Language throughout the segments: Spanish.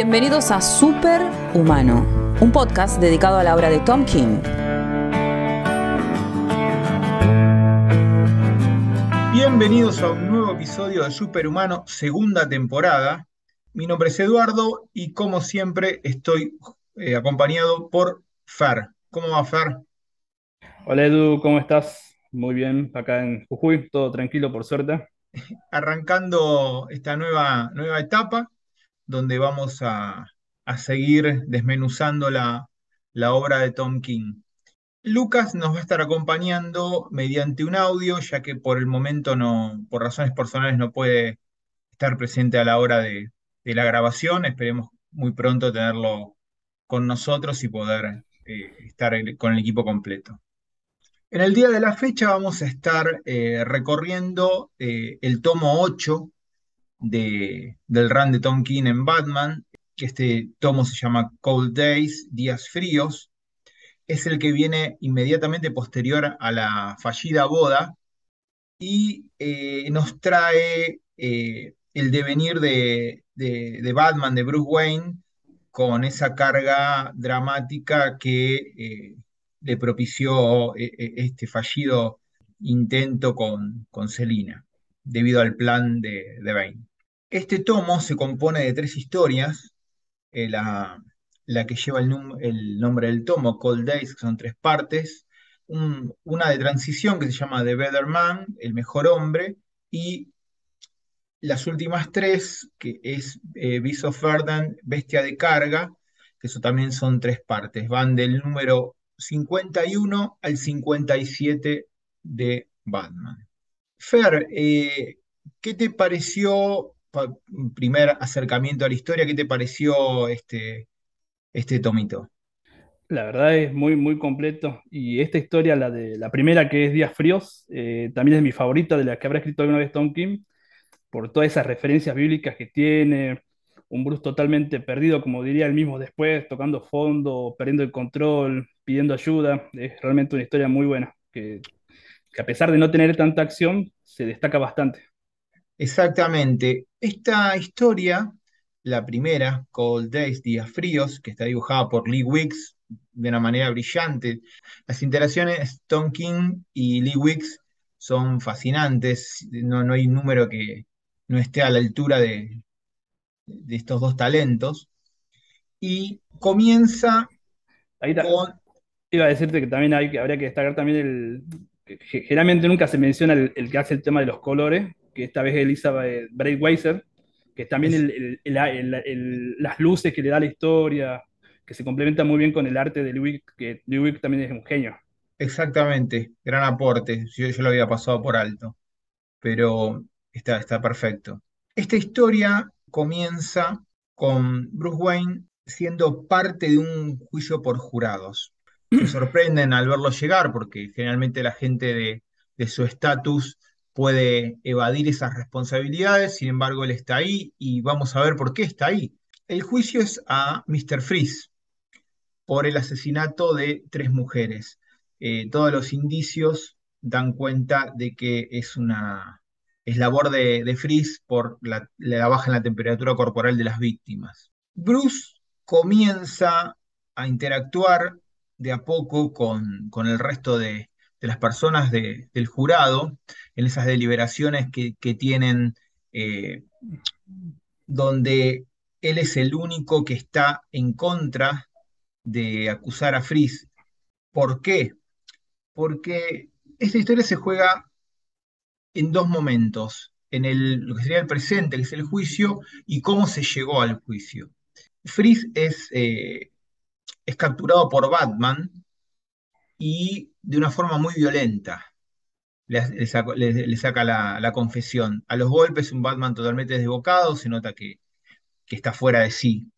Bienvenidos a Super Humano, un podcast dedicado a la obra de Tom King. Bienvenidos a un nuevo episodio de Superhumano, segunda temporada. Mi nombre es Eduardo y como siempre estoy eh, acompañado por Fer. ¿Cómo va Fer? Hola Edu, ¿cómo estás? Muy bien, acá en Jujuy, todo tranquilo por suerte. Arrancando esta nueva, nueva etapa donde vamos a, seguir desmenuzando la, la obra de Tom King. Lucas nos va a estar acompañando mediante un audio, ya que por el momento no, por razones personales no puede estar presente a la hora de, la grabación. Esperemos muy pronto tenerlo con nosotros y poder eh, estar con el equipo completo. En el día de la fecha vamos a estar eh, recorriendo eh, el tomo 8 de, del run de Tom King en Batman, que este tomo se llama Cold Days, Días Fríos, es el que viene inmediatamente posterior a la fallida boda y eh, nos trae eh, el devenir de, de, Batman, de Bruce Wayne, con esa carga dramática que eh, le propició este fallido intento con, con Selina, debido al plan de, de Bane. Este tomo se compone de tres historias, eh, la, que lleva el, nombre del tomo, Cold Days, que son tres partes, una de transición que se llama The Better Man, El Mejor Hombre, y las últimas tres, que es eh, Beast of Burden, Bestia de Carga, que eso también son tres partes, van del número 51 al 57 de Batman. Fer, eh, ¿qué te pareció primer acercamiento a la historia, ¿qué te pareció este, este tomito? La verdad es muy, muy completo. Y esta historia, la de la primera que es Días Fríos, eh, también es mi favorita de la que habrá escrito alguna vez Tom King, por todas esas referencias bíblicas que tiene, un Bruce totalmente perdido, como diría él mismo después, tocando fondo, perdiendo el control, pidiendo ayuda. Es realmente una historia muy buena, que, que a pesar de no tener tanta acción, se destaca bastante. Exactamente. Esta historia, la primera, Cold Days, Días Fríos, que está dibujada por Lee Wicks de una manera brillante. Las interacciones Tom King y Lee Wicks son fascinantes. No, no hay número que no esté a la altura de, de estos dos talentos. Y comienza con... Iba a decirte que también hay, habría que destacar también el... generalmente nunca se menciona el que hace el tema de los colores, que esta vez Elizabeth Breitweiser, que es también las luces que le da la historia, que se complementa muy bien con el arte de Louis, que Louis también es un genio. Exactamente, gran aporte, yo, yo lo había pasado por alto, pero está, está perfecto. Esta historia comienza con Bruce Wayne siendo parte de un juicio por jurados. Se sorprenden al verlo llegar porque generalmente la gente de, de su estatus puede evadir esas responsabilidades, sin embargo él está ahí y vamos a ver por qué está ahí. El juicio es a Mr. Freeze por el asesinato de tres mujeres. Eh, todos los indicios dan cuenta de que es una es labor de, de Freeze por la, baja en la temperatura corporal de las víctimas. Bruce comienza a interactuar de a poco con, con el resto de, de las personas del jurado en esas deliberaciones que, tienen eh, donde él es el único que está en contra de acusar a Frizz. ¿Por qué? Porque esta historia se juega en dos momentos, en el, lo que sería el presente, que es el juicio, y cómo se llegó al juicio. Frizz es, eh, es capturado por Batman y de una forma muy violenta. Le, saca la, confesión. A los golpes, un Batman totalmente desbocado, se nota que, que está fuera de sí.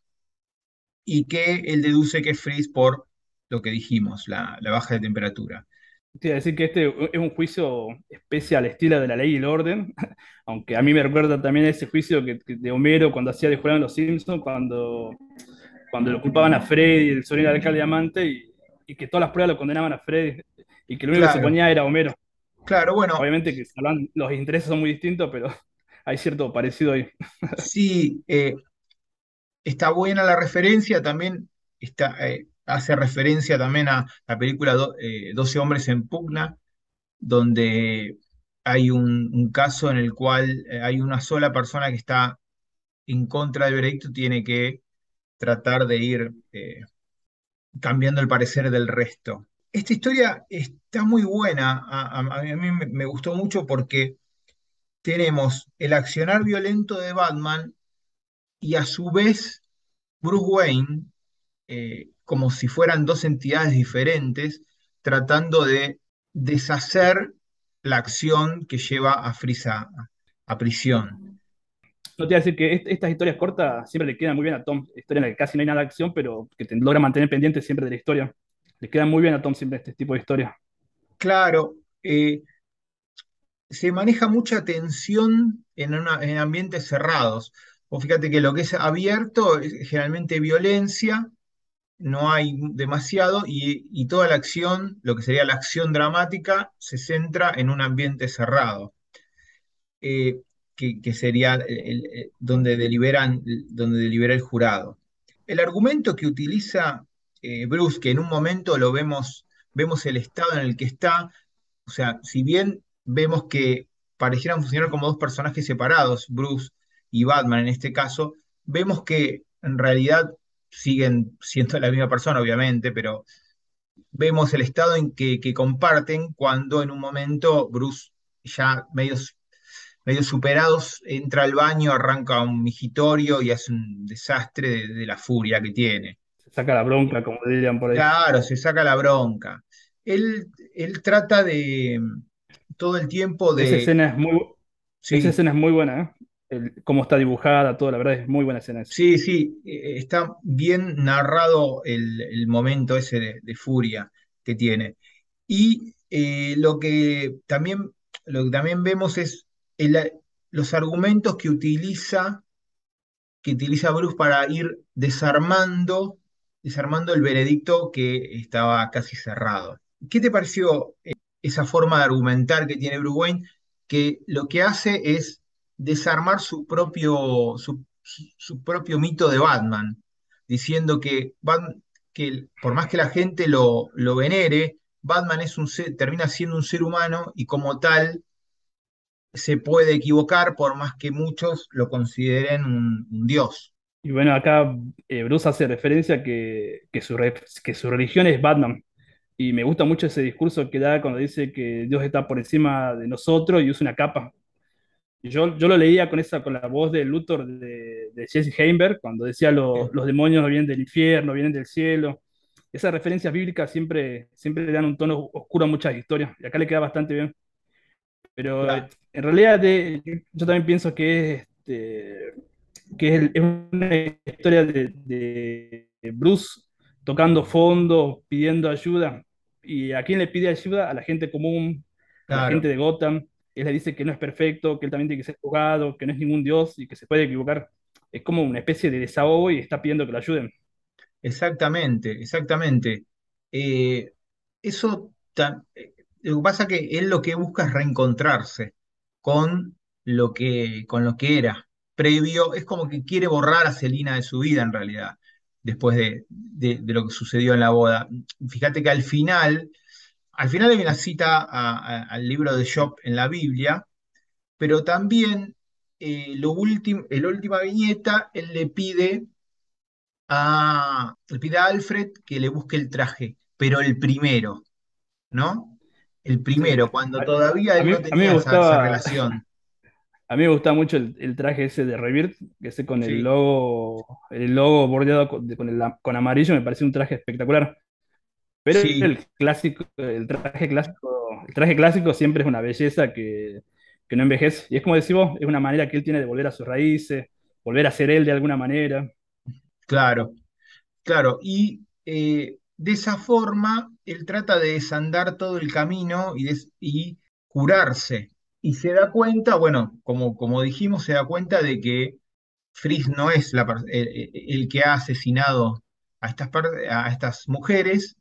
Y que él deduce que es Freeze por lo que dijimos, la, baja de temperatura. Quiero decir que este es un juicio especial, estilo de la ley y el orden, aunque a mí me recuerda también ese juicio que, de Homero cuando hacía de jugar en Los Simpsons, cuando, cuando lo culpaban a Freddy, el sobrino del alcalde diamante, y y que todas las pruebas lo condenaban a Freddy y que lo único que se ponía era Homero. Claro, bueno. Obviamente que los intereses son muy distintos, pero hay cierto parecido ahí. Sí, eh, está buena la referencia, también está, eh, hace referencia también a la película Do- eh, 12 hombres en pugna, donde hay un, un caso en el cual eh, hay una sola persona que está en contra del veredicto, tiene que tratar de ir cambiando el parecer del resto. Esta historia está muy buena, a, mí me, gustó mucho porque tenemos el accionar violento de Batman y a su vez Bruce Wayne, eh, como si fueran dos entidades diferentes, tratando de deshacer la acción que lleva a Freeze a, a prisión. No te iba a decir que est- estas historias cortas siempre le quedan muy bien a Tom. Historia en la que casi no hay nada de acción, pero que te logra mantener pendiente siempre de la historia. Le quedan muy bien a Tom siempre este tipo de historias. Claro, eh, se maneja mucha tensión en, ambientes cerrados. O fíjate que lo que es abierto es generalmente violencia, no hay demasiado, y, y toda la acción, lo que sería la acción dramática, se centra en un ambiente cerrado, eh, que, sería el- el- donde deliberan, donde delibera el jurado. El argumento que utiliza eh, Bruce, que en un momento lo vemos, vemos el estado en el que está, o sea, si bien vemos que parecieran funcionar como dos personajes separados, Bruce y Batman en este caso, vemos que en realidad siguen siendo la misma persona, obviamente, pero vemos el estado en que, que comparten cuando en un momento Bruce, ya medio, medio superados, entra al baño, arranca un migitorio y hace un desastre de, de la furia que tiene. Se saca la bronca, como dirían por ahí. Claro, se saca la bronca. Él, él trata de todo el tiempo Esa de... escena es muy, esa Sí, escena es muy buena, ¿eh? El- cómo está dibujada, todo, la verdad es muy buena escena esa. sí, sí, eh, está bien narrado el, el momento ese de, de furia que tiene. Y eh, lo que también, lo que también vemos es el- los argumentos que utiliza, que utiliza Bruce para ir desarmando, desarmando el veredicto que estaba casi cerrado. ¿Qué te pareció eh, esa forma de argumentar que tiene Bruce Wayne? Que lo que hace es desarmar su propio, su, su- propio mito de Batman, diciendo que, Bat- que por más que la gente lo, lo venere, Batman es un ser- termina siendo un ser humano y como tal se puede equivocar por más que muchos lo consideren un, un dios. Y bueno, acá eh, Bruce hace referencia que, que, su, re- que su religión es Batman. Y me gusta mucho ese discurso que da cuando dice que Dios está por encima de nosotros y usa una capa. Yo, yo lo leía con esa, con la voz de Luthor de, de Jesse Heimberg, cuando decía lo- los demonios vienen del infierno, vienen del cielo. Esas referencias bíblicas siempre, siempre le dan un tono oscuro a muchas historias. Y acá le queda bastante bien. Pero Claro, en realidad yo también pienso que es, este, que es, es una historia de, de Bruce tocando fondo, pidiendo ayuda. ¿Y a quién le pide ayuda? A la gente común, a la gente de Gotham. Él le dice que no es perfecto, que él también tiene que ser juzgado, que no es ningún dios y que se puede equivocar. Es como una especie de desahogo y está pidiendo que lo ayuden. Exactamente, exactamente. Eh, eso, lo que pasa que él lo que busca es reencontrarse con lo que, con lo que era previo. Es como que quiere borrar a Celina de su vida en realidad, después de, de- lo que sucedió en la boda. Fíjate que al final, al final hay una cita al libro de Job en la Biblia, pero también eh, lo la última viñeta, él le pide le pide a Alfred que le busque el traje, pero el primero, ¿no? El primero, cuando todavía él mí, no tenía esa, esa gustaba, relación. a mí me gustaba mucho el, el traje ese de Rebirth, que ese con el logo, el logo bordeado con, con el- con amarillo, me pareció un traje espectacular. Pero sí, el clásico, el traje clásico, el traje clásico siempre es una belleza que, que no envejece. Y es como decís vos, es una manera que él tiene de volver a sus raíces, volver a ser él de alguna manera. claro, claro. Y eh, de esa forma, él trata de desandar todo el camino y, curarse. Y se da cuenta, bueno, como, dijimos, se da cuenta de que Freeze no es la el, el- que ha asesinado a estas, mujeres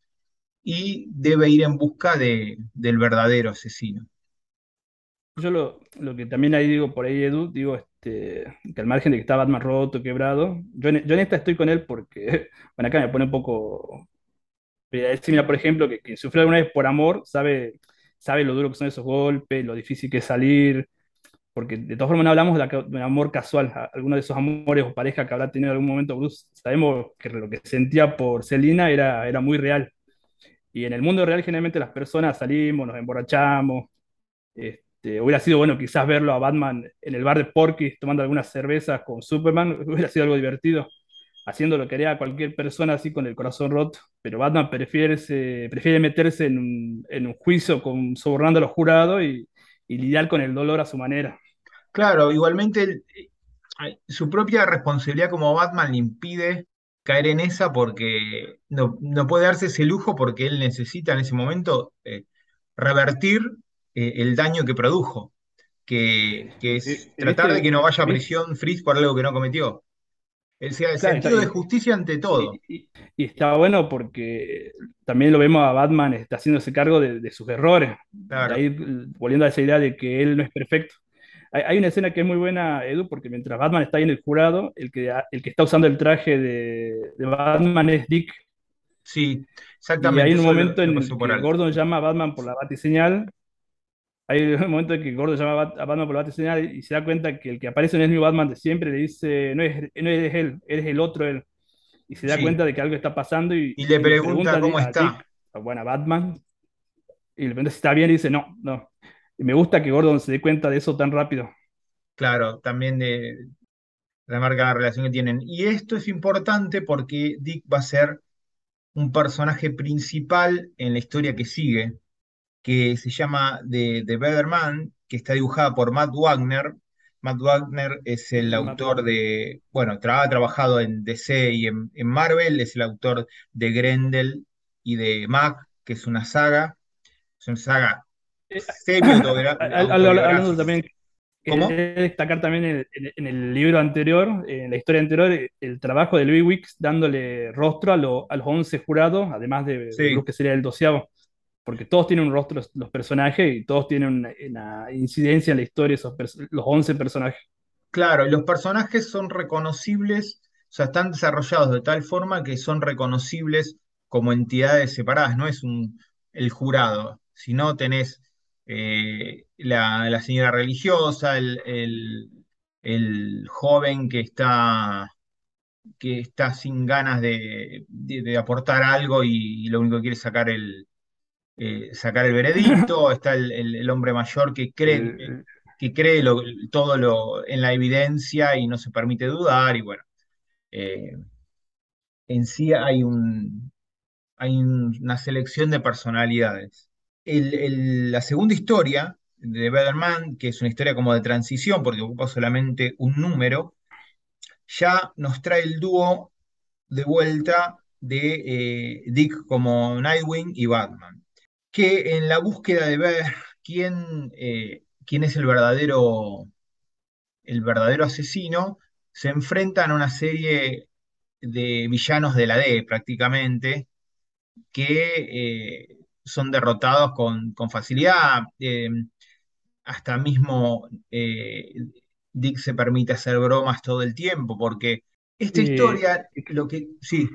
y debe ir en busca de, del verdadero asesino. Yo lo, que también ahí digo por ahí, Edu, digo, este, que al margen de que está Batman roto, quebrado, yo yo en esta estoy con él porque, bueno, acá me pone un poco... Mira, por ejemplo, que quien sufrió alguna vez por amor sabe, sabe lo duro que son esos golpes, lo difícil que es salir, porque de todas formas no hablamos de, un amor casual, alguno de esos amores o pareja que habrá tenido en algún momento Bruce, sabemos que lo que sentía por Selina era, era muy real. Y en el mundo real generalmente las personas salimos, nos emborrachamos. Este, hubiera sido bueno quizás verlo a Batman en el bar de Porky tomando algunas cervezas con Superman, hubiera sido algo divertido, haciendo lo que haría cualquier persona así con el corazón roto. Pero Batman prefiere, prefiere meterse en un, en un juicio con, sobornando a los jurados y, y lidiar con el dolor a su manera. Claro, igualmente su propia responsabilidad como Batman le impide caer en esa porque no, no puede darse ese lujo porque él necesita en ese momento eh, revertir eh, el daño que produjo, que, que es Eh, tratar de ¿Viste? que no vaya a prisión Freeze por algo que no cometió. El Claro, sentido de justicia ante todo. y- está bueno porque también lo vemos a Batman está haciéndose cargo de, de sus errores. De Claro, ahí, volviendo a esa idea de que él no es perfecto. Hay, hay una escena que es muy buena, Edu, porque mientras Batman está ahí en el jurado, el que, el que está usando el traje de, de Batman es Dick. sí, Y hay exactamente, un momento en el que. Gordon llama a Batman por la batiseñal. Hay un momento en que Gordon llama a Bat- Batman por la batiseñal y se da cuenta que el que aparece no es mi Batman de siempre. Le dice, no es, no eres él, eres el otro él. Y se da Sí, cuenta de que algo está pasando y, y le pregunta cómo a Dick, está. a, bueno, a Batman, y le pregunta si está bien y dice, no, no. Y me gusta que Gordon se dé cuenta de eso tan rápido. Claro, también de, remarca la relación que tienen. Y esto es importante porque Dick va a ser un personaje principal en la historia que sigue, que se llama The, The Better Man, que está dibujada por Matt Wagner. Matt Wagner es el autor de, bueno, tra- ha trabajado en DC y en, en Marvel, es el autor de Grendel y de Mac, que es una saga, es una saga Eh, Hablando semi-autobiográfica. también, ¿Cómo? quería destacar también en el, en el libro anterior, en la historia anterior, el trabajo de Louis Wicks dándole rostro a, lo- a los 11 jurados, además de, Sí. Que sería el doceavo, porque todos tienen un rostro los, personajes y todos tienen una, incidencia en la historia, esos los 11 personajes. Claro, y los personajes son reconocibles, o sea, están desarrollados de tal forma que son reconocibles como entidades separadas, no es un, el jurado, sino tenés eh, la, la señora religiosa, el, el- joven que está, que está sin ganas de, de- de aportar algo y, y lo único que quiere es sacar el, eh, sacar el veredicto, está el, el- el hombre mayor que cree, que cree lo- todo lo, en la evidencia y no se permite dudar, y bueno, eh, en sí hay un, hay un- una selección de personalidades. El- la segunda historia de Better Man, que es una historia como de transición, porque ocupa solamente un número, ya nos trae el dúo de vuelta de eh, Dick como Nightwing y Batman que en la búsqueda de ver quién, eh, quién es el verdadero, el verdadero asesino, se enfrentan a una serie de villanos de la D prácticamente, que eh, son derrotados con, con facilidad. eh, hasta mismo eh, Dick se permite hacer bromas todo el tiempo, porque esta historia, lo que, sí,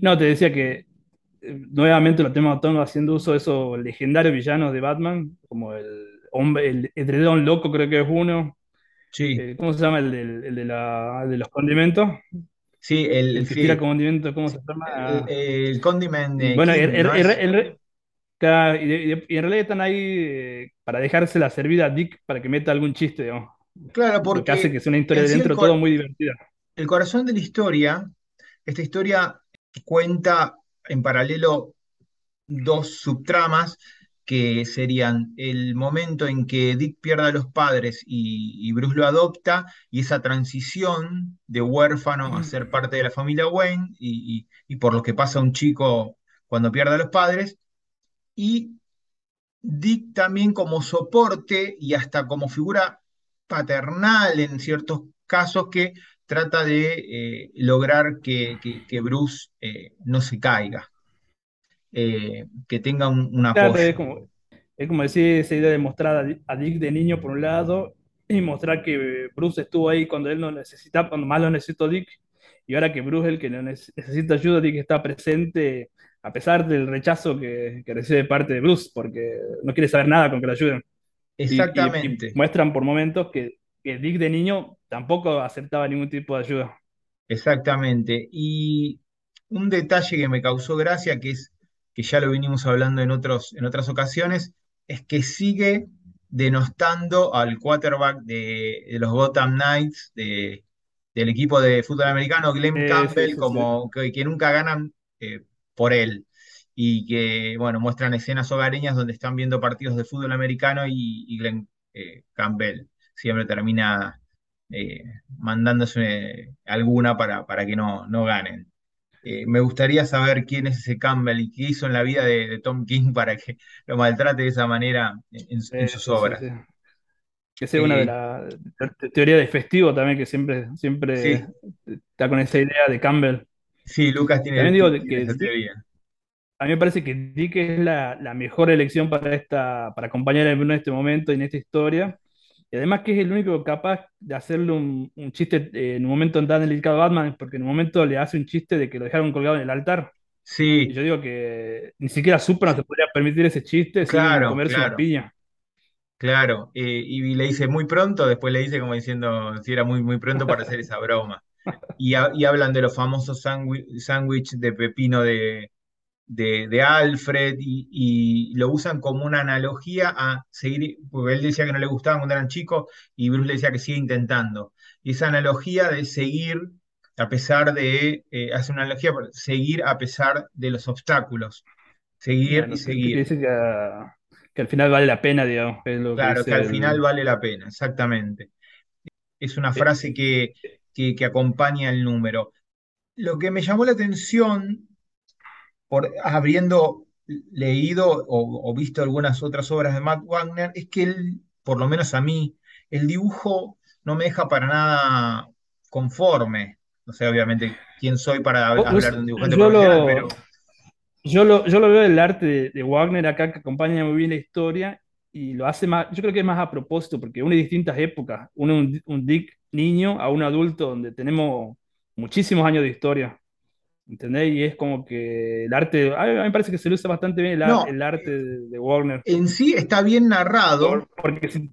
no, te decía que nuevamente lo tenemos todos haciendo uso de esos legendarios villanos de Batman, como el hombre, el edredón loco creo que es uno, sí, eh, ¿cómo se llama? El, el de, la, de los condimentos, sí, el, el que tira sí, condimentos, ¿cómo se llama? el Condiment eh, bueno, y, de- en realidad están ahí eh, para dejarse la servida a Dick para que meta algún chiste, digamos. Claro, Lo que hace porque que sea una historia de dentro todo muy divertida. el corazón de la historia, esta historia cuenta en paralelo dos subtramas que serían el momento en que Dick pierde a los padres y, y Bruce lo adopta, y esa transición de huérfano a ser parte de la familia Wayne, y, y- y por lo que pasa un chico cuando pierde a los padres, y Dick también como soporte y hasta como figura paternal en ciertos casos que trata de eh, lograr que, que- que Bruce eh, no se caiga, eh, que tenga un, un Claro, es como, es como decir esa idea de mostrar a Di- a Dick de niño por un lado y mostrar que Bruce estuvo ahí cuando él no necesitaba, cuando más lo necesitó Dick, y ahora que Bruce es el que necesita ayuda, Dick está presente a pesar del rechazo que, que recibe de parte de Bruce, porque no quiere saber nada con que lo ayuden. Y, y- y Exactamente. muestran por momentos que, que Dick de niño tampoco aceptaba ningún tipo de ayuda. Exactamente. Y un detalle que me causó gracia, que es que ya lo vinimos hablando en otros, en otras ocasiones, es que sigue denostando al quarterback de, de los Gotham Knights, de- del equipo de fútbol americano, Glenn Eh, Campbell, sí, sí. como que, que nunca ganan eh, por él. Y que, bueno, muestran escenas hogareñas donde están viendo partidos de fútbol americano y, y Glenn eh, Campbell siempre termina eh, mandándose alguna para, para que no, no ganen. Eh, me gustaría saber quién es ese Campbell y qué hizo en la vida de, de Tom King para que lo maltrate de esa manera en, sus sí, obras. sí. Que esa es una de Eh, las te- teorías de festivo también, que siempre, siempre está con esa idea de Campbell. sí, Lucas tiene, también digo de tiene que esa teoría. a mí me parece que Dick es la, la mejor elección para, esta, para acompañar a Bruno en este momento y en esta historia. Y además que es el único capaz de hacerle un, un chiste eh, en un momento tan delicado a Batman, porque en un momento le hace un chiste de que lo dejaron colgado en el altar. Y Sí, yo digo que ni siquiera Superman se podría permitir ese chiste sin claro, comerse una claro, piña. claro. Eh, y le dice muy pronto, después le dice como diciendo si era muy, muy pronto para hacer esa broma. Y, ha- y hablan de los famosos sándwi- sándwich de pepino de, de, de Alfred y, y lo usan como una analogía a seguir, porque él decía que no le gustaban cuando eran chicos y Bruce le decía que sigue intentando. Y esa analogía de seguir a pesar de, eh, hace una analogía, seguir a pesar de los obstáculos, seguir y seguir. dice que, que al final vale la pena, digamos, es lo que Claro, que al final vale la pena, exactamente. Es una eh, frase que, que, que acompaña el número. Lo que me llamó la atención por habiendo leído o, o visto algunas otras obras de Matt Wagner, es que él, por lo menos a mí, el dibujo no me deja para nada conforme. No sé, obviamente, quién soy para hablar de un dibujante profesional, lo, pero yo lo, yo lo veo el arte de, de Wagner acá, que acompaña muy bien la historia y lo hace más, yo creo que es más a propósito, porque une distintas épocas, une un, un Dick niño a un adulto donde tenemos muchísimos años de historia. ¿Entendés? Y es como que el arte, a mí, me parece que se le usa bastante bien el, ar- no, el arte de, de Wagner. en sí está bien narrado, Por- porque, si,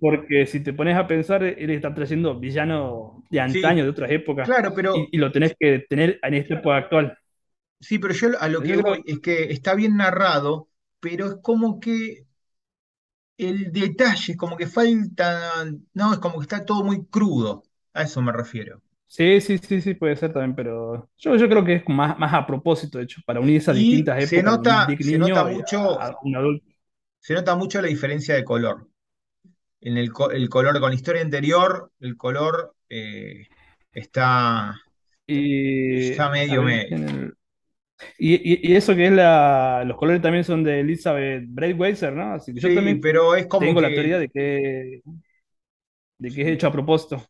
porque si te pones a pensar, él está trayendo villanos de sí, antaño, de otras épocas, claro, pero y, y lo tenés que tener en esta época actual. sí, pero yo a lo que Yo creo, voy es que está bien narrado, pero es como que el detalle, es como que falta, no, es como que está todo muy crudo, a eso me refiero. Sí, sí, sí, sí, puede ser también, pero yo, yo creo que es más, más a propósito, de hecho, para unir esas Y distintas se épocas de un se nota y mucho, a, a un adulto. se nota mucho la diferencia de color. En el, co- el color con la historia anterior, el color eh, está, Y, está a medio ver, medio. el- y, y- y eso que es la, los colores también son de Elizabeth Breitweiser, ¿no? Así que yo Sí, también pero es como tengo la que teoría de que, de que es hecho a propósito.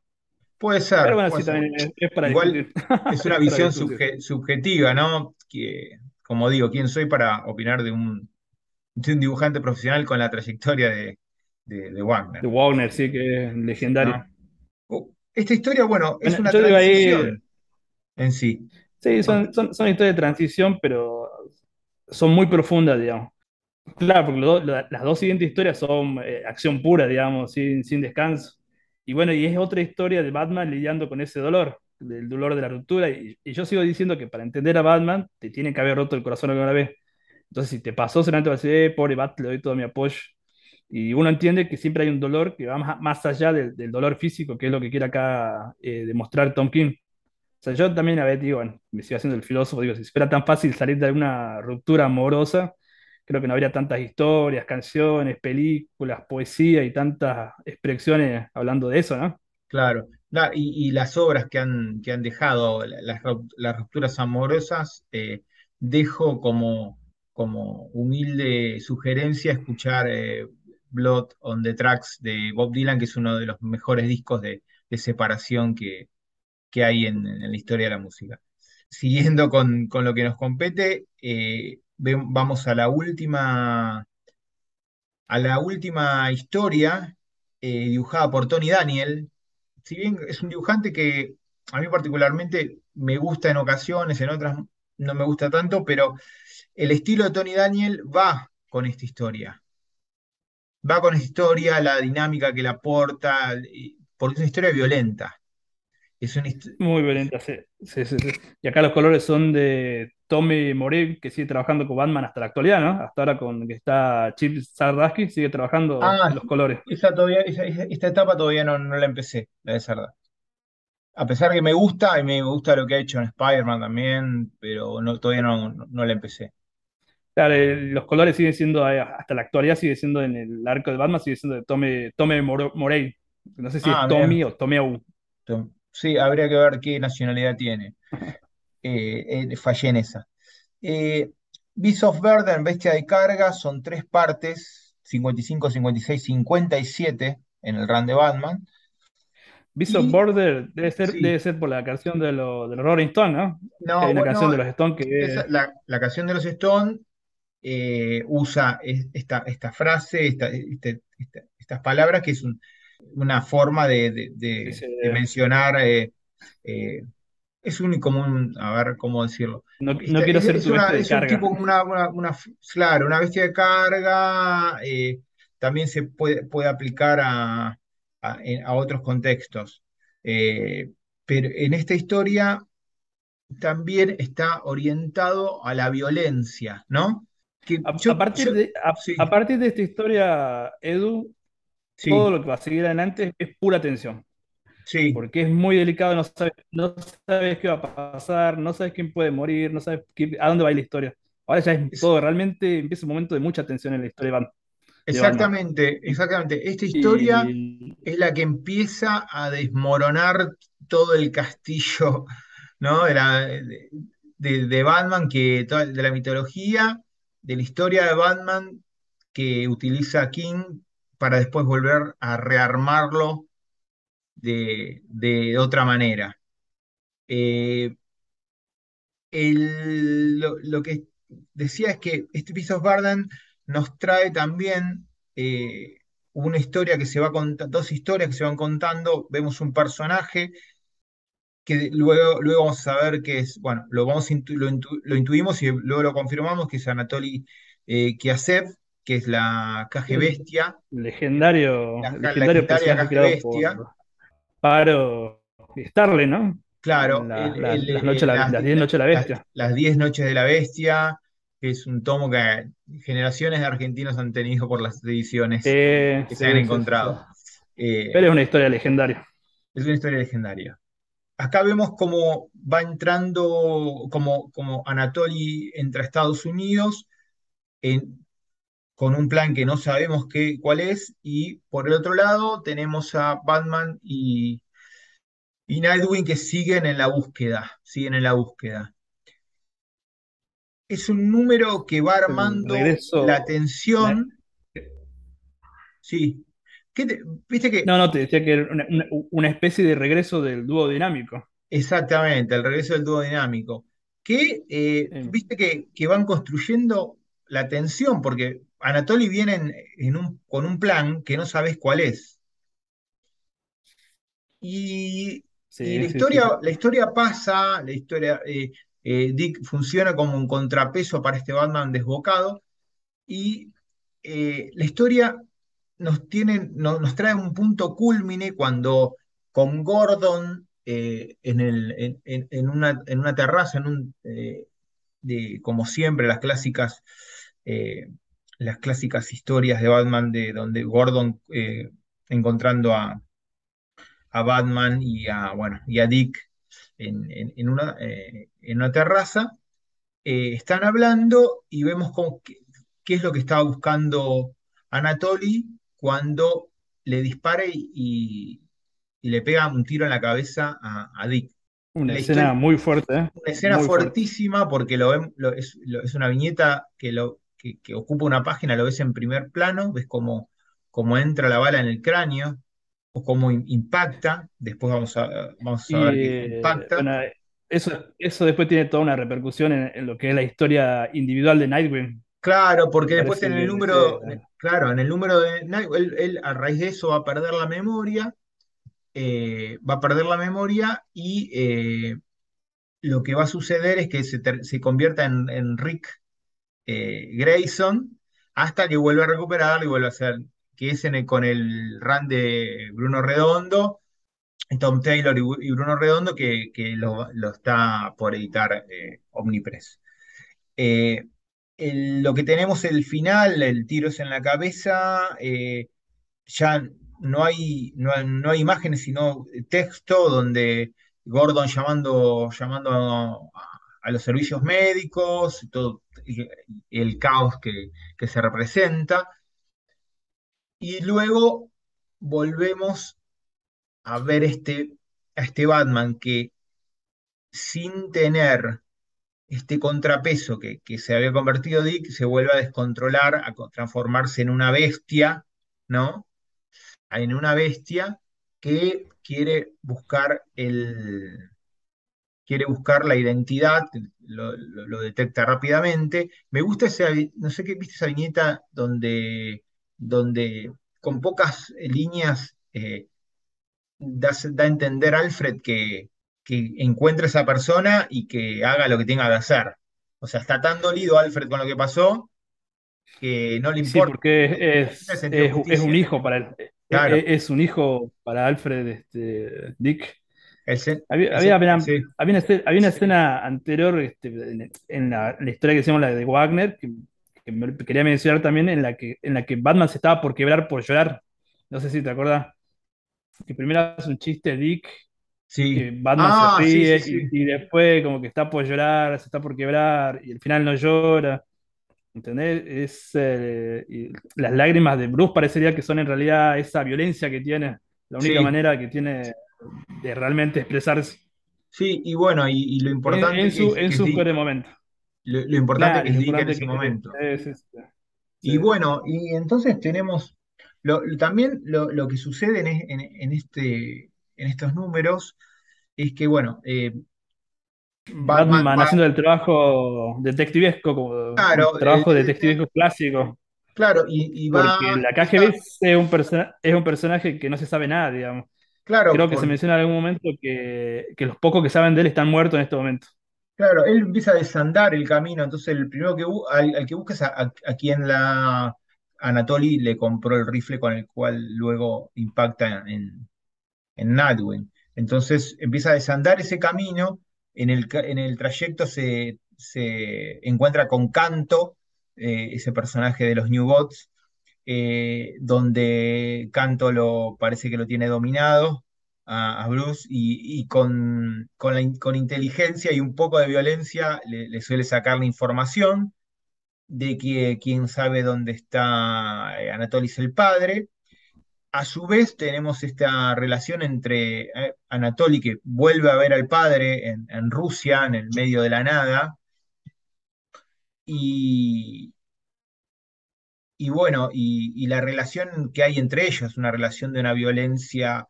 Puede Pero ser, bueno, puede sí, ser. también es, para Igual es una visión subje- subjetiva, ¿no? Que, como digo, ¿quién soy para opinar de un, de un dibujante profesional con la trayectoria de, de, de Wagner, De Wagner, sí, que es legendario. Oh, Esta historia, bueno, es Bueno, una ahí, transición en sí. sí, son, son, son historias de transición, pero son muy profundas, digamos. Claro, porque la- las dos siguientes historias son eh, acción pura, digamos, sin, sin descanso. Y bueno, y es otra historia de Batman lidiando con ese dolor, del dolor de la ruptura. Y, y yo sigo diciendo que para entender a Batman te tiene que haber roto el corazón alguna vez. Entonces, si te pasó, solamente vas a decir, "Eh, pobre Bat, le doy todo mi apoyo. Y uno entiende que siempre hay un dolor que va más allá del, del dolor físico, que es lo que quiere acá eh, demostrar Tom King. O sea, yo también a veces digo, bueno, me sigo haciendo el filósofo, digo, si fuera tan fácil salir de alguna ruptura amorosa, creo que no habría tantas historias, canciones, películas, poesía y tantas expresiones hablando de eso, ¿no? Claro, y, las obras que han, que han dejado, la- las, las rupturas amorosas, eh, dejo como, como humilde sugerencia escuchar eh, Blood on the Tracks de Bob Dylan, que es uno de los mejores discos de, de separación que, que hay en, la historia de la música. Siguiendo con, con lo que nos compete, eh, vamos a la última, a la última historia eh, dibujada por Tony Daniel. Si bien es un dibujante que a mí particularmente me gusta en ocasiones, en otras no me gusta tanto, pero el estilo de Tony Daniel va con esta historia. Va con esta historia, la dinámica que la aporta, porque es una historia violenta. Es una Muy violenta, sí. Sí, sí, Y acá los colores son de Tommy Morey, que sigue trabajando con Batman hasta la actualidad, ¿no? Hasta ahora con que está Chip Zdarsky, sigue trabajando ah, los colores. Esa todavía, esta etapa todavía no, no la empecé, la de Zdarsky. A pesar que me gusta, y me gusta lo que ha hecho en Spider-Man también, pero no, todavía no, no, la empecé. Claro, los colores siguen siendo, eh, hasta la actualidad sigue siendo en el arco de Batman, sigue siendo de Tommy, Tommy Morey. No sé si es ah, Tommy o Tommy Sí, habría que ver qué nacionalidad tiene. Eh, eh, fallé en esa. Eh, Beast of Burden, Bestia de Carga, son tres partes, 55, 56, 57 en el run de Batman. Beast of Border debe ser, debe ser por la canción de, los Rolling Stones, ¿no? No, Hay una canción de los Stones que la, la, canción de los Stones usa esta, esta frase, este, esta, estas palabras, que es una forma de, mencionar eh, eh, es un común, a ver cómo decirlo. No, quiero ser tu bestia de carga. tipo, una, una, claro, una bestia de carga eh, también se puede, puede aplicar a, a, otros contextos. Eh, pero en esta historia también está orientado a la violencia, ¿no? a, partir de, a, partir de, esta historia, Edu, todo lo que va a seguir adelante es pura tensión. Porque es muy delicado, no sabes, no sabes qué va a pasar, no sabes quién puede morir, no sabes a dónde va la historia. Ahora ya es todo, realmente empieza un momento de mucha tensión en la historia de Batman. Exactamente, exactamente. Esta historia es la que empieza a desmoronar todo el castillo ¿no? de, la, de, Batman, que, de la mitología, de la historia de Batman que utiliza King para después volver a rearmarlo de, otra manera. Eh, lo, que decía es que este Piece of Barden nos trae también eh, una historia que se va contando, dos historias que se van contando, vemos un personaje que luego, luego vamos a saber que es, bueno, lo, vamos lo, intuimos y luego lo confirmamos, que es Anatoly eh, Kiasev, que es la Caje Bestia. Legendario, legendario Caje Bestia. Paro Starle, ¿no? Claro, las 10 noches de la bestia. Las 10 noches de la bestia, que es un tomo que generaciones de argentinos han tenido por las ediciones que se han encontrado. Eh, Pero es una historia legendaria. Es una historia legendaria. Acá vemos cómo va entrando, como, como Anatoly entra a Estados Unidos con un plan que no sabemos qué, cuál es, y por el otro lado tenemos a Batman y, y Nightwing que siguen en la búsqueda, siguen en la búsqueda. Es un número que va armando la tensión. Sí. ¿Viste que... No, no, te decía que era una, especie de regreso del dúo dinámico. Exactamente, el regreso del dúo dinámico. Que, eh, viste que, que, van construyendo la tensión, porque Anatoly viene con un plan que no sabes cuál es. Y, la, historia, la historia pasa, la historia, eh, eh, Dick funciona como un contrapeso para este Batman desbocado, y eh, la historia nos, tiene, nos trae un punto culmine cuando con Gordon en, el, en, una, en, una, terraza, en un, de, como siempre, las clásicas las clásicas historias de Batman de donde Gordon eh, encontrando a, a, Batman y a, bueno, y a Dick en, una, eh, en una, terraza, eh, están hablando y vemos qué, es lo que estaba buscando Anatoly cuando le dispara y, le pega un tiro en la cabeza a, Dick. Una escena muy fuerte. Una escena fuertísima porque lo, es, es, una viñeta que lo, que, ocupa una página, lo ves en primer plano, ves cómo, cómo entra la bala en el cráneo o cómo impacta, después vamos a, vamos a ver qué impacta. eso, eso después tiene toda una repercusión en, lo que es la historia individual de Nightwing, Claro, porque después en el número, claro, en el número de, él, él a raíz de eso va a perder la memoria, eh, va a perder la memoria y eh, lo que va a suceder es que se, se convierta en, en Rick eh, Grayson hasta que vuelva a recuperar y vuelva a ser, que es con el run de Bruno Redondo, Tom Taylor y, Bruno Redondo que, lo, está por editar eh, Omnipress. Eh, lo que tenemos el final, el tiro es en la cabeza, eh, ya no hay, no, no hay imágenes, sino texto donde Gordon llamando, llamando a, a los servicios médicos, todo el caos que, que se representa. Y luego volvemos a ver este, a este Batman que sin tener este contrapeso que, que se había convertido Dick se vuelve a descontrolar, a transformarse en una bestia, ¿no? En una bestia que quiere buscar el, quiere buscar la identidad, lo, lo- lo detecta rápidamente. Me gusta esa, no sé qué, viste esa viñeta donde, donde con pocas líneas eh, da, da a entender Alfred que, que encuentre a esa persona y que haga lo que tenga que hacer. O sea, está tan dolido Alfred con lo que pasó que no le sí, importa. porque es, un hijo para él. e- Claro, e- Es un hijo para Alfred este, Dick. Había, sí, una, escena, había una escena anterior este, en, en la, en la historia que decíamos, la de Wagner, que, que me- quería mencionar también, en la que, en la que Batman se estaba por quebrar por llorar. No sé si te acuerdas. Que primero hace un chiste Dick, que sí. Batman se Ah, sí, sí, ríe sí. y, y después como que está por llorar, se está por quebrar y al final no llora. ¿Entendés? Es, eh, y las lágrimas de Bruce parecería que son en realidad esa violencia que tiene, la única Sí, manera que tiene de realmente expresarse sí, y bueno, y, y lo importante en su, es, en es momentos. lo, lo importante que es lo Dick en ese que momento. es, es- Y sí. bueno, y entonces tenemos lo- también lo, lo que sucede en, en- este, en estos números es que, bueno, eh, Batman Batman va, haciendo el trabajo detectivesco, como un claro, el- trabajo detectivesco clásico, claro, y, y va, porque la está, KGB es un, persona- es un personaje que no se sabe nada, digamos. Claro, Creo que se menciona en algún momento que, que los pocos que saben de él están muertos en este momento. claro, él empieza a desandar el camino, entonces el primero que al, al que busca es a, a- a quien la Anatoly le compró el rifle con el cual luego impacta en, en Nightwing. Entonces empieza a desandar ese camino, en el, en el trayecto se, se encuentra con Canto, eh, ese personaje de los New Gods, eh, donde Canto lo, parece que lo tiene dominado a, Bruce y, con, con, inteligencia y un poco de violencia le, le suele sacar la información de que quién sabe dónde está eh, Anatolis el padre. A su vez tenemos esta relación entre eh, Anatoly que vuelve a ver al padre en, en Rusia, en el medio de la nada, y, y bueno, y, y la relación que hay entre ellos, una relación de una violencia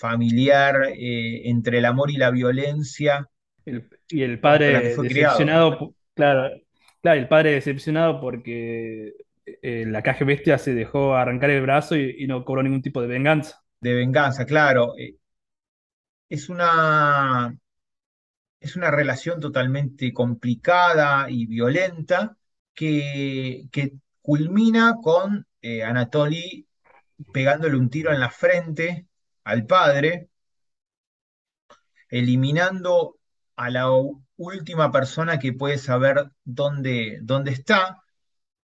familiar, eh, entre el amor y la violencia El- y el padre criado. decepcionado, claro, claro, el padre decepcionado porque eh, la caja bestia se dejó arrancar el brazo y, y no cobró ningún tipo de venganza. De venganza, claro. eh, es una, es una relación totalmente complicada y violenta que, que culmina con eh, Anatoly pegándole un tiro en la frente al padre, eliminando a la última persona que puede saber dónde, dónde está,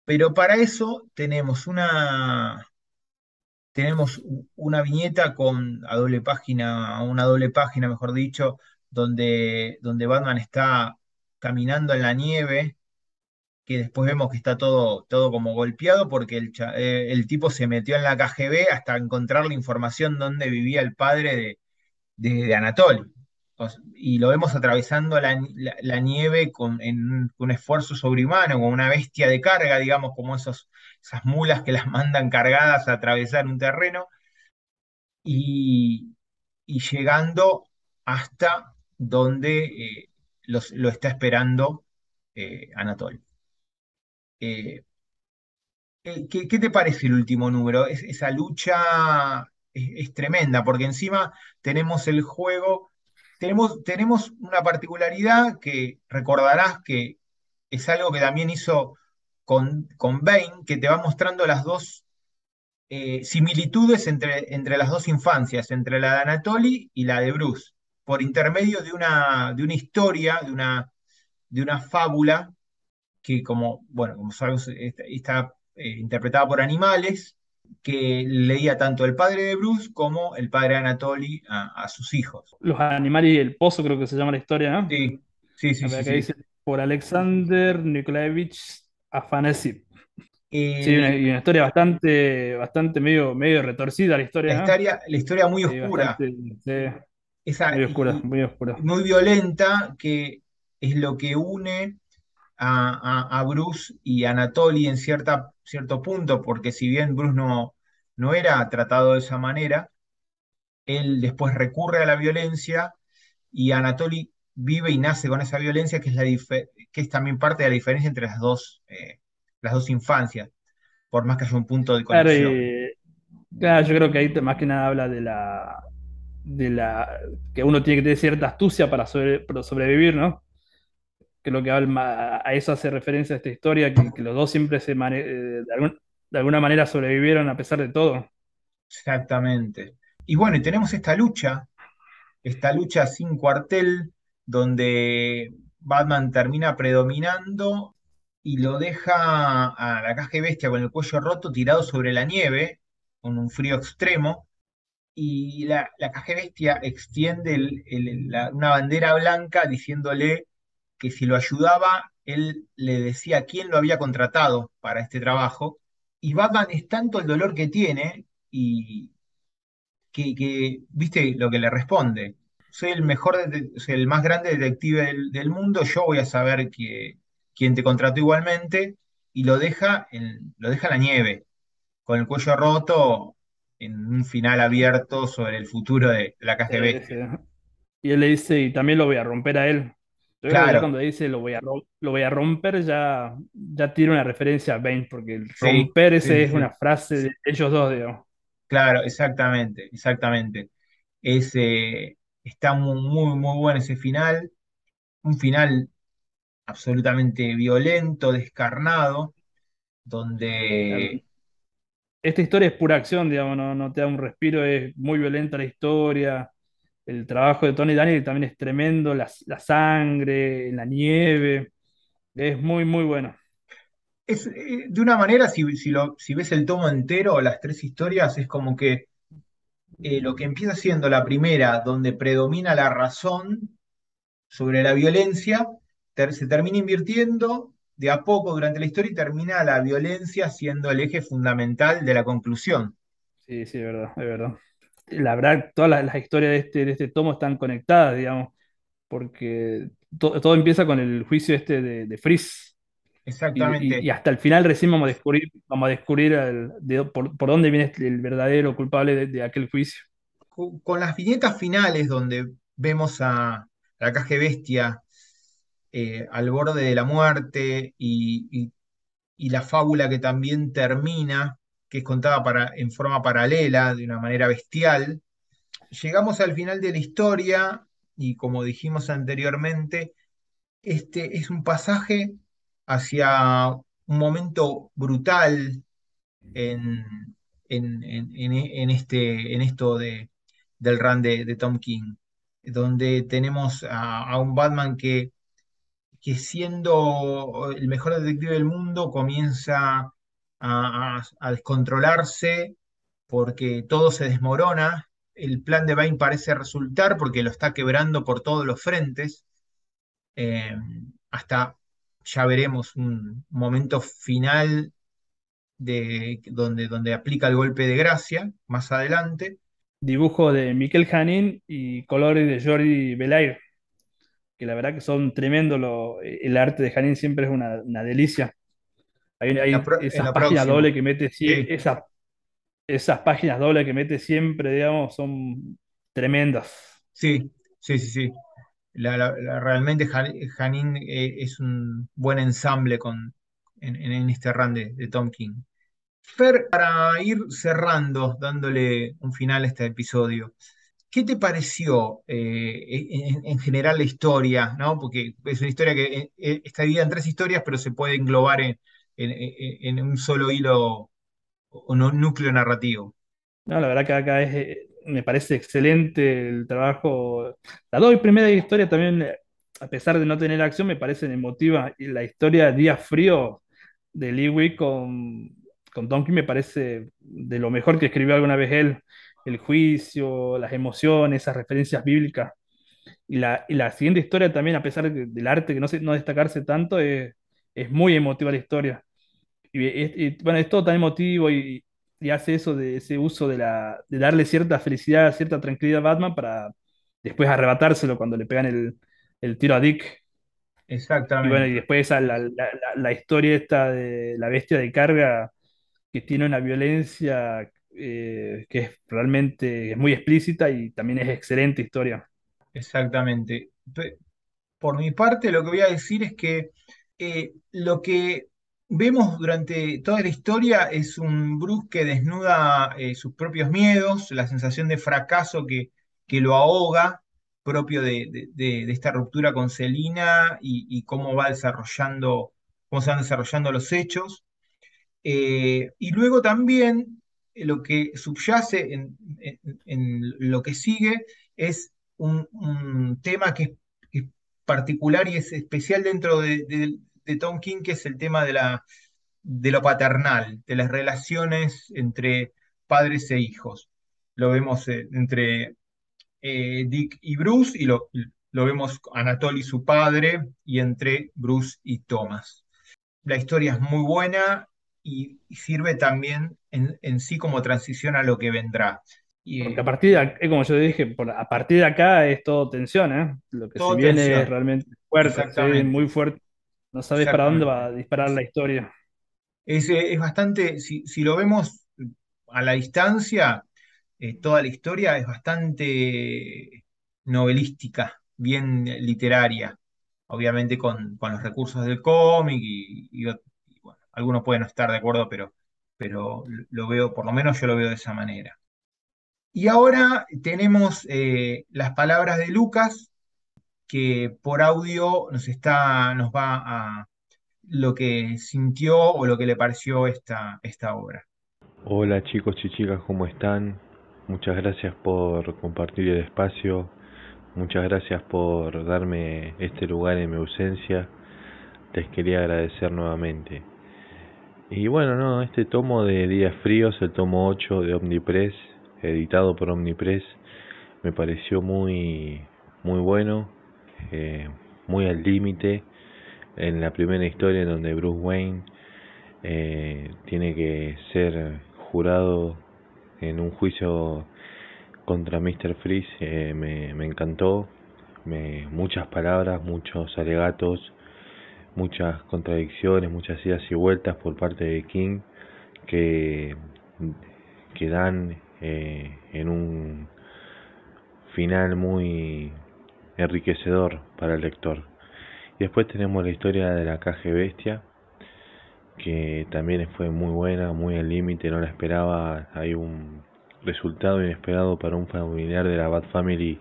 pero para eso tenemos una, tenemos una viñeta con a doble página, una doble página, mejor dicho, donde, donde Batman está caminando en la nieve, que después vemos que está todo, todo como golpeado porque el, eh, el tipo se metió en la KGB hasta encontrar la información donde vivía el padre de, de, Anatoly. Y lo vemos atravesando la, la- nieve con, en un, con esfuerzo sobrehumano, como una bestia de carga, digamos, como esos, esas mulas que las mandan cargadas a atravesar un terreno y, y llegando hasta donde eh, los- lo está esperando eh, Anatoly. Eh, eh, ¿qué, te parece el último número? Es- esa lucha es, tremenda, porque encima tenemos el juego, tenemos, tenemos una particularidad que recordarás que es algo que también hizo con, con Bane, que te va mostrando las dos eh, similitudes entre, entre las dos infancias, entre la de Anatoly y la de Bruce, por intermedio de una, de una historia, de una, de una fábula que como, bueno, como sabemos, está, eh, interpretada por animales, que leía tanto el padre de Bruce como el padre de Anatoly a, a sus hijos. Los animales y el pozo, creo que se llama la historia, ¿no? Sí, sí, sí, La sí. verdad que sí. dice por Alexander Nikolaevich Afanasiev. Eh, Sí, una, y una historia bastante, bastante medio, medio retorcida la la historia, ¿no? historia, la historia muy Sí, oscura, bastante, sí, esa, muy oscura, muy oscura. muy violenta, que es lo que une a, Bruce y Anatoly en cierta, cierto punto, porque si bien Bruce no, no era tratado de esa manera, él después recurre a la violencia y Anatoly vive y nace con esa violencia, que es, la que es también parte de la diferencia entre las dos, eh, las dos infancias, por más que haya un punto de Claro, conexión. y- claro, yo creo que ahí más que nada habla de la, de la que uno tiene que tener cierta astucia para, sobre- para sobrevivir, ¿no? Lo que a eso hace referencia a esta historia, que, los dos siempre se eh, de, de alguna manera sobrevivieron a pesar de todo. Exactamente. Y bueno, y tenemos esta lucha, esta lucha sin cuartel, donde Batman termina predominando y lo deja a la caja de bestia con el cuello roto tirado sobre la nieve, con un frío extremo, y la, caja de bestia extiende una bandera blanca diciéndole que si lo ayudaba, él le decía quién lo había contratado para este trabajo, y Batman es tanto el dolor que tiene, y que, que, viste lo que le responde. Soy el mejor, soy el más grande detective del, del mundo, yo voy a saber que, quién te contrató igualmente, y lo deja en, lo deja en la nieve, con el cuello roto, en un final abierto sobre el futuro de la eh, y él le dice, y también lo voy a romper a él. Yo creo que ya Claro, cuando dice lo voy a, lo voy a romper, ya, ya tiene una referencia a Bane, porque el romper sí, ese sí, es sí. una frase de ellos dos, digamos. Claro, exactamente, exactamente. Ese, está muy, muy, muy bueno ese final, un final absolutamente violento, descarnado, donde Esta historia es pura acción, digamos, no, no te da un respiro, es muy violenta la historia. El trabajo de Tony Daniel también es tremendo, la, la sangre, la nieve, es muy, muy bueno. es eh, de una manera, si, si, lo, si ves el tomo entero, las tres historias, es como que eh, lo que empieza siendo la primera, donde predomina la razón sobre la violencia, ter- se termina invirtiendo de a poco durante la historia y termina la violencia siendo el eje fundamental de la conclusión. Sí, sí, es verdad, es verdad. La verdad, todas las, las historias de este, de este tomo están conectadas, digamos, porque to- todo empieza con el juicio este de, de Freeze. Y, y- y Exactamente. hasta el final recién vamos a descubrir, vamos a descubrir el- de- por, por dónde viene este- el verdadero culpable de, de aquel juicio. Con, las viñetas finales donde vemos a, la caja bestia eh, al borde de la muerte y y la fábula que también termina, que es contada para, en forma paralela, de una manera bestial. Llegamos al final de la historia y como dijimos anteriormente, este es un pasaje hacia un momento brutal en, en, en- en- este, en esto de, del run de, de Tom King, donde tenemos a, a un Batman que que siendo el mejor detective del mundo comienza a, descontrolarse porque todo se desmorona. El plan de Bane parece resultar porque lo está quebrando por todos los frentes. eh, hasta ya veremos un momento final de, donde, donde aplica el golpe de gracia más adelante. Dibujo de Miquel Janín y colores de Jordi Belair, que la verdad que son tremendos. el arte de Janín siempre es una, una delicia. Hay, hay pro- próxima. dobles que mete, sie- Sí, esas, esas páginas dobles que mete siempre, digamos, son tremendas. sí, sí, sí, sí. La- la- la- realmente Ja- Janine eh, es un buen ensamble con, en, este run de, Tom King. Fer, para ir cerrando, dándole un final a este episodio, ¿qué te pareció eh, en, general la historia? ¿no? Porque es una historia que eh, está dividida en tres historias, pero se puede englobar en, un solo hilo o un núcleo narrativo. No, la verdad que acá es, me parece excelente el trabajo. Las dos primeras historias también, a pesar de no tener acción, me parecen emotivas. Y la historia Día Frío de Lee con, con Donkey me parece de lo mejor que escribió alguna vez él. El juicio, las emociones, esas referencias bíblicas. Y la, y la siguiente historia también, a pesar del arte que no, se, no destacarse tanto, es, es muy emotiva la historia. Y, bueno, es todo tan emotivo y, y hace eso de ese uso de, la, de darle cierta felicidad, cierta tranquilidad a Batman para después arrebatárselo cuando le pegan el, el tiro a Dick. Exactamente. Y bueno, y después la, la, la, historia esta de la bestia de carga, que tiene una violencia eh, que es realmente es muy explícita y también es excelente historia. Exactamente. Por mi parte, lo que voy a decir es que eh, lo que vemos durante toda la historia es un Bruce que desnuda eh, sus propios miedos, la sensación de fracaso que, que lo ahoga, propio de, esta ruptura con Selina y, cómo va desarrollando, cómo se van desarrollando los hechos. Eh, y luego también eh, lo que subyace en, lo que sigue es un, tema que es, particular y es especial dentro de, de Tom King, que es el tema de, la, de lo paternal, de las relaciones entre padres e hijos. Lo vemos eh, entre eh, Dick y Bruce y lo, lo vemos Anatoly, su padre, y entre Bruce y Thomas. La historia es muy buena y, sirve también en, sí como transición a lo que vendrá. Y, Porque a partir de, como yo dije, a partir de acá es todo tensión, ¿eh? Lo que se viene es realmente fuerte, muy fuerte. No sabes para dónde va a disparar la historia. Es, es bastante, si, lo vemos a la distancia, eh, toda la historia es bastante novelística, bien literaria, obviamente con, los recursos del cómic y, bueno, algunos pueden no estar de acuerdo, pero, pero lo veo, por lo menos yo lo veo de esa manera. Y ahora tenemos eh, las palabras de Lucas, que por audio nos está, nos va a lo que sintió o lo que le pareció esta, esta obra. Hola chicos y chicas, ¿cómo están? Muchas gracias por compartir el espacio, muchas gracias por darme este lugar en mi ausencia, les quería agradecer nuevamente. Y bueno, no, este tomo de Días Fríos, el tomo 8 de Omnipress, editado por Omnipress, me pareció muy, muy bueno, eh, muy al límite en la primera historia donde Bruce Wayne eh, tiene que ser jurado en un juicio contra Mr. Freeze eh, me, encantó me, muchas palabras muchos alegatos muchas contradicciones muchas idas y vueltas por parte de King que, que dan en un final muy enriquecedor para el lector. Y después tenemos la historia de la caja bestia, que también fue muy buena, muy al límite, no la esperaba. Hay un resultado inesperado para un familiar de la Bat Family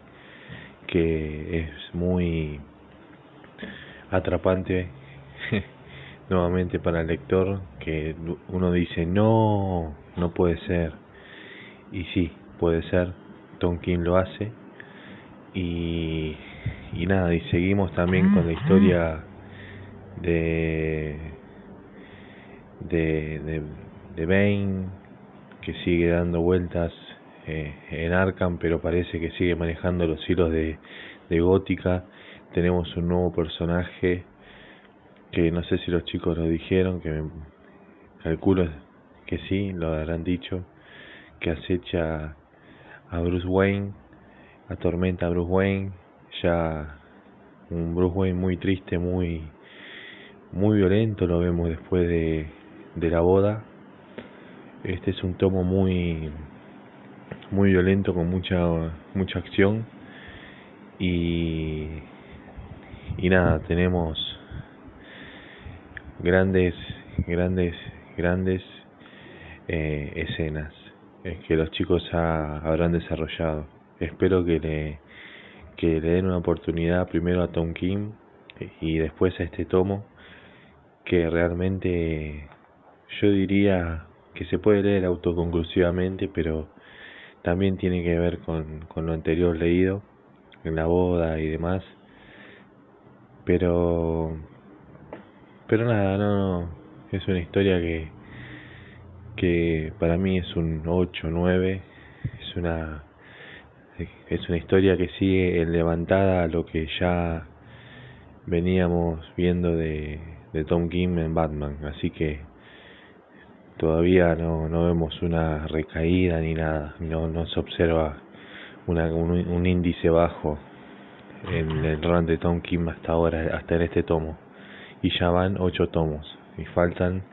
que es muy atrapante nuevamente para el lector, que uno dice, no, no puede ser. Y sí, puede ser, Tom King lo hace y, y nada, y seguimos también con la historia de, de, de, Bane, que sigue dando vueltas eh, en Arkham, pero parece que sigue manejando los hilos de, de Gótica. Tenemos un nuevo personaje que no sé si los chicos lo dijeron, que me calculo que sí, lo habrán dicho, que acecha a Bruce Wayne atormenta a Bruce Wayne, ya un Bruce Wayne muy triste, muy muy violento, lo vemos después de, de la boda. Este es un tomo muy muy violento con mucha mucha acción y y nada, tenemos grandes grandes, grandes eh, escenas eh, que los chicos habrán desarrollado. Espero que le, que le den una oportunidad primero a Tom Kim y después a este tomo que realmente yo diría que se puede leer autoconclusivamente, pero también tiene que ver con, con lo anterior leído, en la boda y demás. Pero, pero nada, no, es una historia que, que para mí es un 8, 9, es una, es una historia que sigue levantada a lo que ya veníamos viendo de, de Tom Kim en Batman, así que todavía no, no vemos una recaída ni nada, no, no se observa una, un, índice bajo en el run de Tom Kim hasta ahora, hasta en este tomo. Y ya van ocho tomos y faltan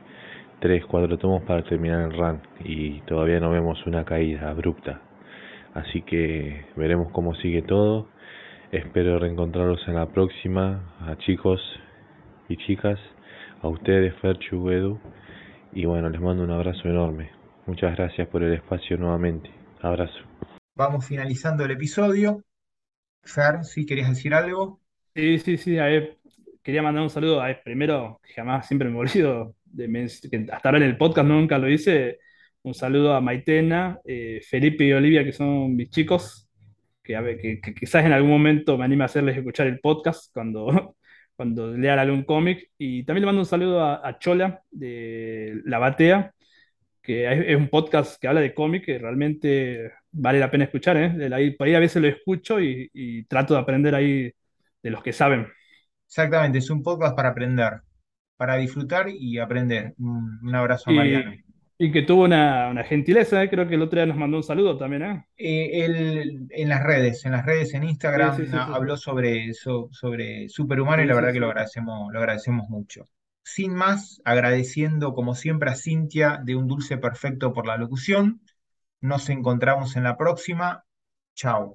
tres, cuatro tomos para terminar el run y todavía no vemos una caída abrupta. Así que veremos cómo sigue todo. Espero reencontrarlos en la próxima, a chicos y chicas, a ustedes, Ferchu, Edu y bueno, les mando un abrazo enorme. Muchas gracias por el espacio nuevamente. Abrazo. Vamos finalizando el episodio. Fer, si querías decir algo. Sí, sí, sí. A ver, quería mandar un saludo. A ver, primero, jamás siempre me olvido de que hasta ahora en el podcast nunca lo hice. Un saludo a Maitena, eh, Felipe y Olivia, que son mis chicos, que, a ver, que, quizás en algún momento me anime a hacerles escuchar el podcast cuando, cuando lean algún cómic. Y también le mando un saludo a, Chola de La Batea, que es, un podcast que habla de cómic que realmente vale la pena escuchar. ¿eh? por ahí a veces lo escucho y, trato de aprender ahí de los que saben. Exactamente, es un podcast para aprender, para disfrutar y aprender. Un, abrazo a Mariano. Y que tuvo una, gentileza, ¿eh? creo que el otro día nos mandó un saludo también, ¿eh? eh él, en las redes, en las redes, en Instagram, habló sobre, sobre Superhumano y la verdad que lo agradecemos, lo agradecemos mucho. Sin más, agradeciendo como siempre a Cintia de Un Dulce Perfecto por la locución. Nos encontramos en la próxima. Chao.